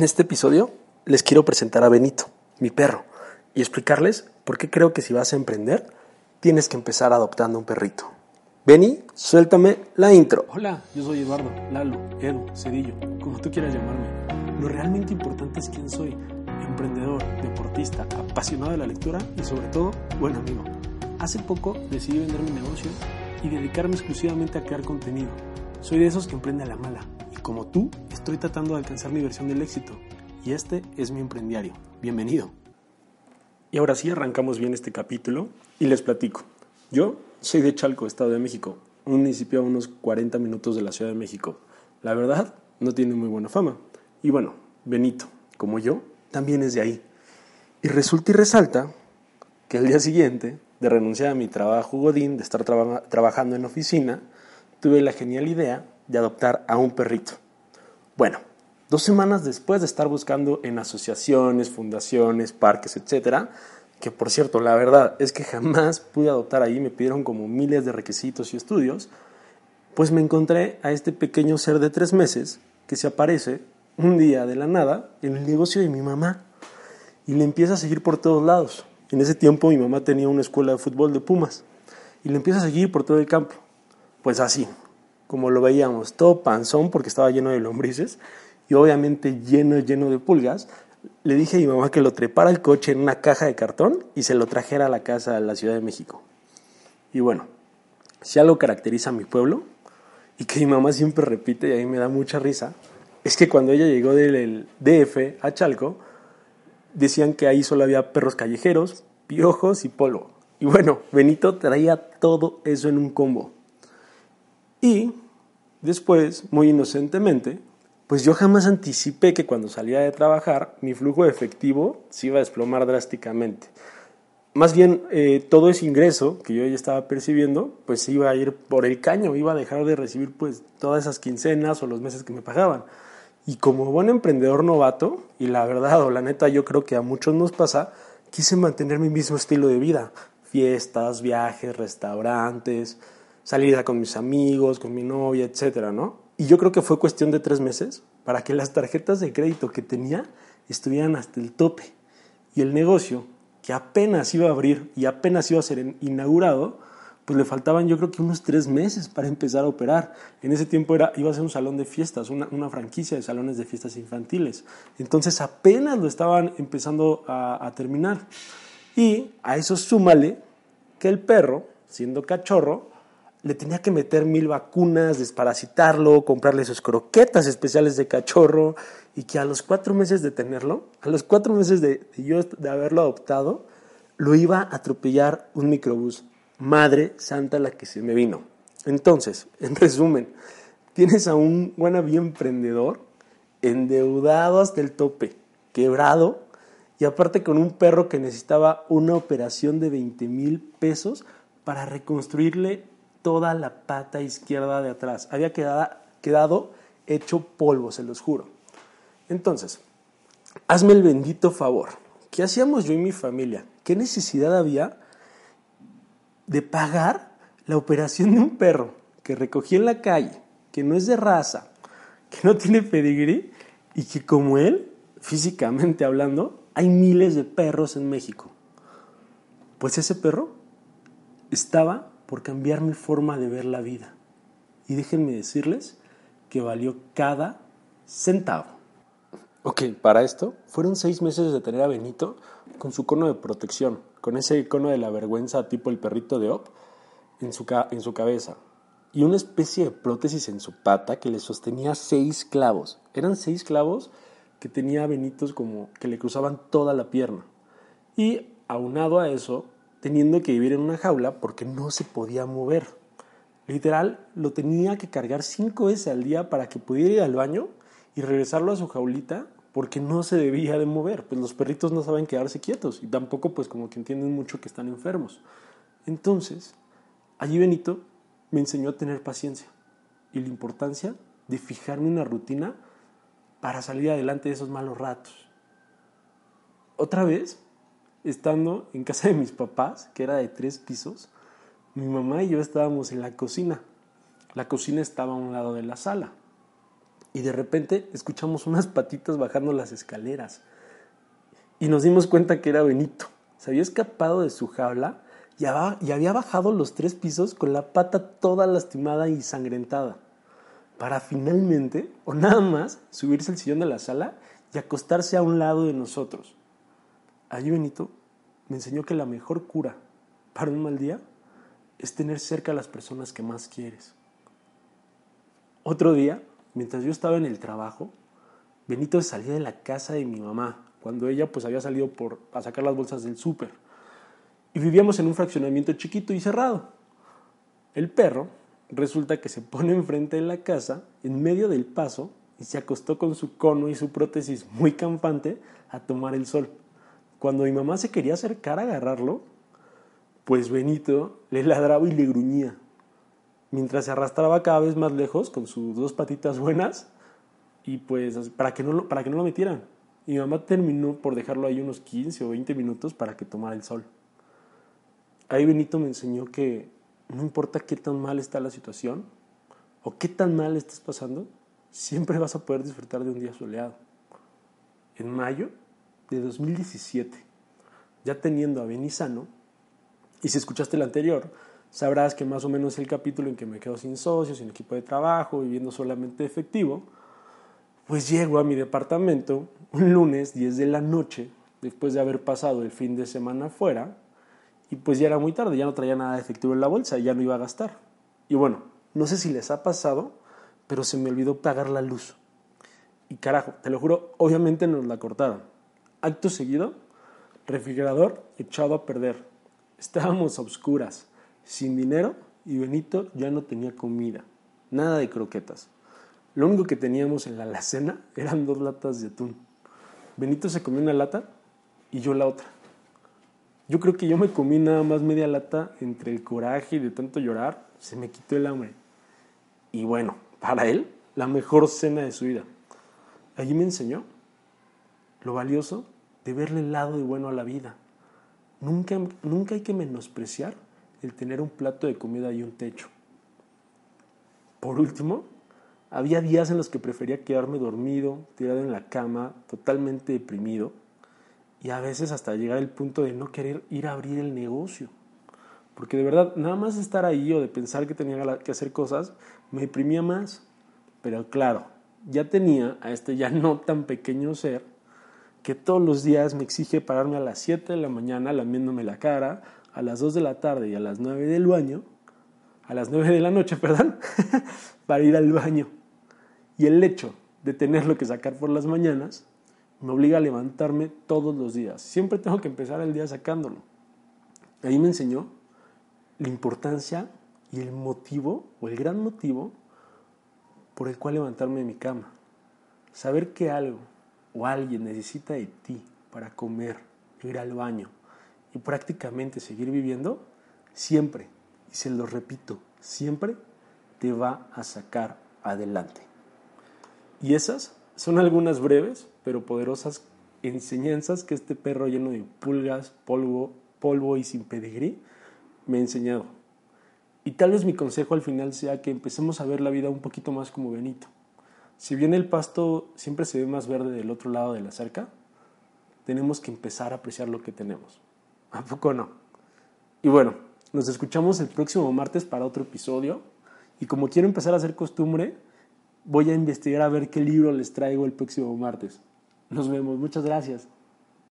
En este episodio les quiero presentar a Benito, mi perro, y explicarles por qué creo que si vas a emprender, tienes que empezar adoptando un perrito. Beni, suéltame la intro. Hola, yo soy Eduardo, Lalo, Edu, Cedillo, como tú quieras llamarme. Lo realmente importante es quién soy. Emprendedor, deportista, apasionado de la lectura y sobre todo, buen amigo. Hace poco decidí vender mi negocio y dedicarme exclusivamente a crear contenido. Soy de esos que emprende a la mala como tú, estoy tratando de alcanzar mi versión del éxito. Y este es mi emprendiario. Bienvenido. Y ahora sí arrancamos bien este capítulo y les platico. Yo soy de Chalco, Estado de México, un municipio a unos 40 minutos de la Ciudad de México. La verdad, no tiene muy buena fama. Y bueno, Benito, como yo, también es de ahí. Y resulta y resalta que el día siguiente de renunciar a mi trabajo godín, de estar trabajando en oficina, tuve la genial idea de adoptar a un perrito. Bueno, dos semanas después de estar buscando en asociaciones, fundaciones, parques, etcétera, que por cierto, la verdad es que jamás pude adoptar ahí, me pidieron como miles de requisitos y estudios, pues me encontré a este pequeño ser de tres meses que se aparece un día de la nada en el negocio de mi mamá y le empieza a seguir por todos lados. En ese tiempo mi mamá tenía una escuela de fútbol de Pumas y le empieza a seguir por todo el campo. Pues así, como lo veíamos, todo panzón porque estaba lleno de lombrices y obviamente lleno, lleno de pulgas, le dije a mi mamá que lo trepara el coche en una caja de cartón y se lo trajera a la casa de la Ciudad de México. Y bueno, si algo caracteriza a mi pueblo, y que mi mamá siempre repite y a mí me da mucha risa, es que cuando ella llegó del DF a Chalco, decían que ahí solo había perros callejeros, piojos y polvo. Y bueno, Benito traía todo eso en un combo. Y después, muy inocentemente, pues yo jamás anticipé que cuando salía de trabajar mi flujo de efectivo se iba a desplomar drásticamente. Más bien, eh, todo ese ingreso que yo ya estaba percibiendo, pues iba a ir por el caño, iba a dejar de recibir pues todas esas quincenas o los meses que me pagaban. Y como buen emprendedor novato, y la verdad o la neta yo creo que a muchos nos pasa, quise mantener mi mismo estilo de vida. Fiestas, viajes, restaurantes, salida con mis amigos, con mi novia, etcétera, ¿no? Y yo creo que fue cuestión de tres meses para que las tarjetas de crédito que tenía estuvieran hasta el tope. Y el negocio, que apenas iba a abrir y apenas iba a ser inaugurado, pues le faltaban yo creo que unos tres meses para empezar a operar. En ese tiempo era, iba a ser un salón de fiestas, una, franquicia de salones de fiestas infantiles. Entonces apenas lo estaban empezando a, a terminar. Y a eso súmale que el perro, siendo cachorro, le tenía que meter mil vacunas, desparasitarlo, comprarle sus croquetas especiales de cachorro y que a los cuatro meses de tenerlo, a los cuatro meses de, yo de haberlo adoptado, lo iba a atropellar un microbús. Madre santa la que se me vino. Entonces, en resumen, tienes a un wannabe emprendedor endeudado hasta el tope, quebrado y aparte con un perro que necesitaba una operación de 20 mil pesos para reconstruirle toda la pata izquierda de atrás. Había quedado, hecho polvo, se los juro. Entonces, hazme el bendito favor. ¿Qué hacíamos yo y mi familia? ¿Qué necesidad había de pagar la operación de un perro que recogí en la calle, que no es de raza, que no tiene pedigrí y que como él, físicamente hablando, hay miles de perros en México? Pues ese perro estaba por cambiar mi forma de ver la vida. Y déjenme decirles que valió cada centavo. Ok, para esto fueron seis meses de tener a Benito con su cono de protección, con ese cono de la vergüenza tipo el perrito de Op en su, en su cabeza, y una especie de prótesis en su pata que le sostenía seis clavos. Eran seis clavos que tenía Benito como que le cruzaban toda la pierna. Y aunado a eso, teniendo que vivir en una jaula porque no se podía mover. Literal, lo tenía que cargar cinco veces al día para que pudiera ir al baño y regresarlo a su jaulita porque no se debía de mover. Pues los perritos no saben quedarse quietos y tampoco pues como que entienden mucho que están enfermos. Entonces, allí Benito me enseñó a tener paciencia y la importancia de fijarme una rutina para salir adelante de esos malos ratos. Otra vez, estando en casa de mis papás, que era de tres pisos, mi mamá y yo estábamos en la cocina. La cocina estaba a un lado de la sala. y de repente escuchamos unas patitas bajando las escaleras y nos dimos cuenta que era Benito. Se había escapado de su jaula y había bajado los tres pisos con la pata toda lastimada y sangrentada, para finalmente, o nada más, subirse al sillón de la sala y acostarse a un lado de nosotros. Allí Benito me enseñó que la mejor cura para un mal día es tener cerca a las personas que más quieres. Otro día, mientras yo estaba en el trabajo, Benito salía de la casa de mi mamá, cuando ella pues había salido por, a sacar las bolsas del súper. Y vivíamos en un fraccionamiento chiquito y cerrado. El perro resulta que se pone enfrente de la casa, en medio del paso, y se acostó con su cono y su prótesis muy campante a tomar el sol. Cuando mi mamá se quería acercar a agarrarlo, pues Benito le ladraba y le gruñía, mientras se arrastraba cada vez más lejos con sus dos patitas buenas y pues para que no lo, para que no lo metieran. Y mi mamá terminó por dejarlo ahí unos 15 o 20 minutos para que tomara el sol. Ahí Benito me enseñó que no importa qué tan mal está la situación o qué tan mal estás pasando, siempre vas a poder disfrutar de un día soleado. En mayo de 2017, ya teniendo a Benizano, y si escuchaste el anterior, sabrás que más o menos el capítulo en que me quedo sin socios, sin equipo de trabajo, viviendo solamente efectivo, pues llego a mi departamento un lunes 10 de la noche, después de haber pasado el fin de semana afuera, y pues ya era muy tarde, ya no traía nada de efectivo en la bolsa, ya no iba a gastar. Y bueno, no sé si les ha pasado, pero se me olvidó pagar la luz. Y carajo, te lo juro, obviamente nos la cortaron. Acto seguido, refrigerador echado a perder. Estábamos a oscuras, sin dinero y Benito ya no tenía comida, nada de croquetas. Lo único que teníamos en la alacena eran dos latas de atún. Benito se comió una lata y yo la otra. Yo creo que yo me comí nada más media lata entre el coraje y de tanto llorar, se me quitó el hambre. Y bueno, para él, la mejor cena de su vida. Allí me enseñó lo valioso de verle el lado de bueno a la vida Nunca, nunca hay que menospreciar el tener un plato de comida y un techo. Por último, había días en los que prefería quedarme dormido, tirado en la cama, totalmente deprimido, y a veces hasta llegar al punto de no querer ir a abrir el negocio. Porque de verdad, nada más estar ahí o de pensar que tenía que hacer cosas, me deprimía más. Pero claro, ya tenía a este ya no tan pequeño ser que todos los días me exige pararme a las 7 de la mañana lamiéndome la cara, a las 2 de la tarde y a las 9 del baño, a las 9 de la noche, perdón, para ir al baño. Y el hecho de tenerlo que sacar por las mañanas me obliga a levantarme todos los días. Siempre tengo que empezar el día sacándolo. Ahí me enseñó la importancia y el motivo, o el gran motivo, por el cual levantarme de mi cama. Saber que algo o alguien necesita de ti para comer, ir al baño y prácticamente seguir viviendo, siempre, y se lo repito, siempre te va a sacar adelante. Y esas son algunas breves pero poderosas enseñanzas que este perro lleno de pulgas, polvo, polvo y sin pedigrí me ha enseñado. Y tal vez mi consejo al final sea que empecemos a ver la vida un poquito más como Benito si bien el pasto siempre se ve más verde del otro lado de la cerca, tenemos que empezar a apreciar lo que tenemos. ¿A poco no? Y bueno, nos escuchamos el próximo martes para otro episodio. Y como quiero empezar a hacer costumbre, voy a investigar a ver qué libro les traigo el próximo martes. Nos vemos, muchas gracias.